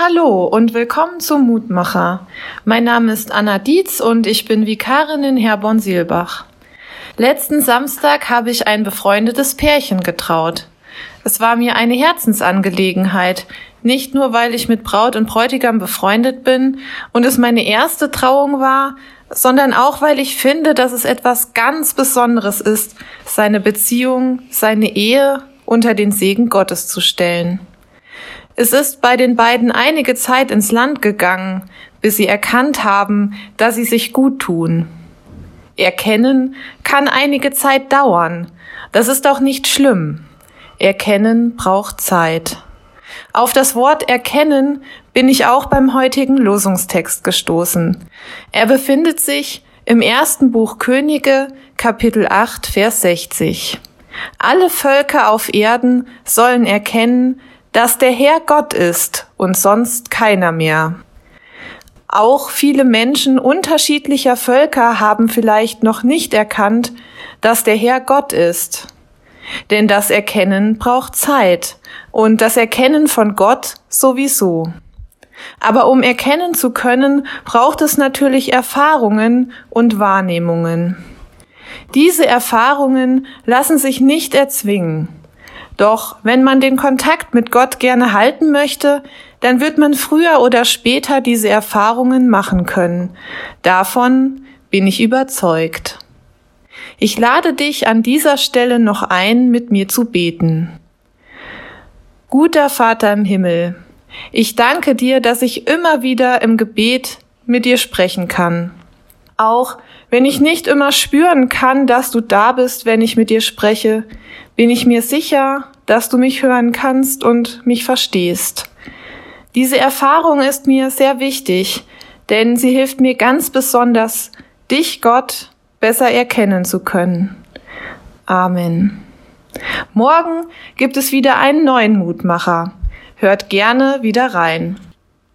Hallo und willkommen zum Mutmacher. Mein Name ist Anna Dietz und ich bin Vikarin in Herborn-Sielbach. Letzten Samstag habe ich ein befreundetes Pärchen getraut. Es war mir eine Herzensangelegenheit, nicht nur weil ich mit Braut und Bräutigam befreundet bin und es meine erste Trauung war, sondern auch weil ich finde, dass es etwas ganz Besonderes ist, seine Beziehung, seine Ehe unter den Segen Gottes zu stellen. Es ist bei den beiden einige Zeit ins Land gegangen, bis sie erkannt haben, dass sie sich gut tun. Erkennen kann einige Zeit dauern. Das ist auch nicht schlimm. Erkennen braucht Zeit. Auf das Wort erkennen bin ich auch beim heutigen Losungstext gestoßen. Er befindet sich im ersten Buch Könige, Kapitel 8, Vers 60. Alle Völker auf Erden sollen erkennen, dass der Herr Gott ist und sonst keiner mehr. Auch viele Menschen unterschiedlicher Völker haben vielleicht noch nicht erkannt, dass der Herr Gott ist. Denn das Erkennen braucht Zeit und das Erkennen von Gott sowieso. Aber um erkennen zu können, braucht es natürlich Erfahrungen und Wahrnehmungen. Diese Erfahrungen lassen sich nicht erzwingen. Doch wenn man den Kontakt mit Gott gerne halten möchte, dann wird man früher oder später diese Erfahrungen machen können. Davon bin ich überzeugt. Ich lade dich an dieser Stelle noch ein, mit mir zu beten. Guter Vater im Himmel, ich danke dir, dass ich immer wieder im Gebet mit dir sprechen kann. Auch wenn ich nicht immer spüren kann, dass du da bist, wenn ich mit dir spreche, bin ich mir sicher, dass du mich hören kannst und mich verstehst. Diese Erfahrung ist mir sehr wichtig, denn sie hilft mir ganz besonders, dich, Gott, besser erkennen zu können. Amen. Morgen gibt es wieder einen neuen Mutmacher. Hört gerne wieder rein.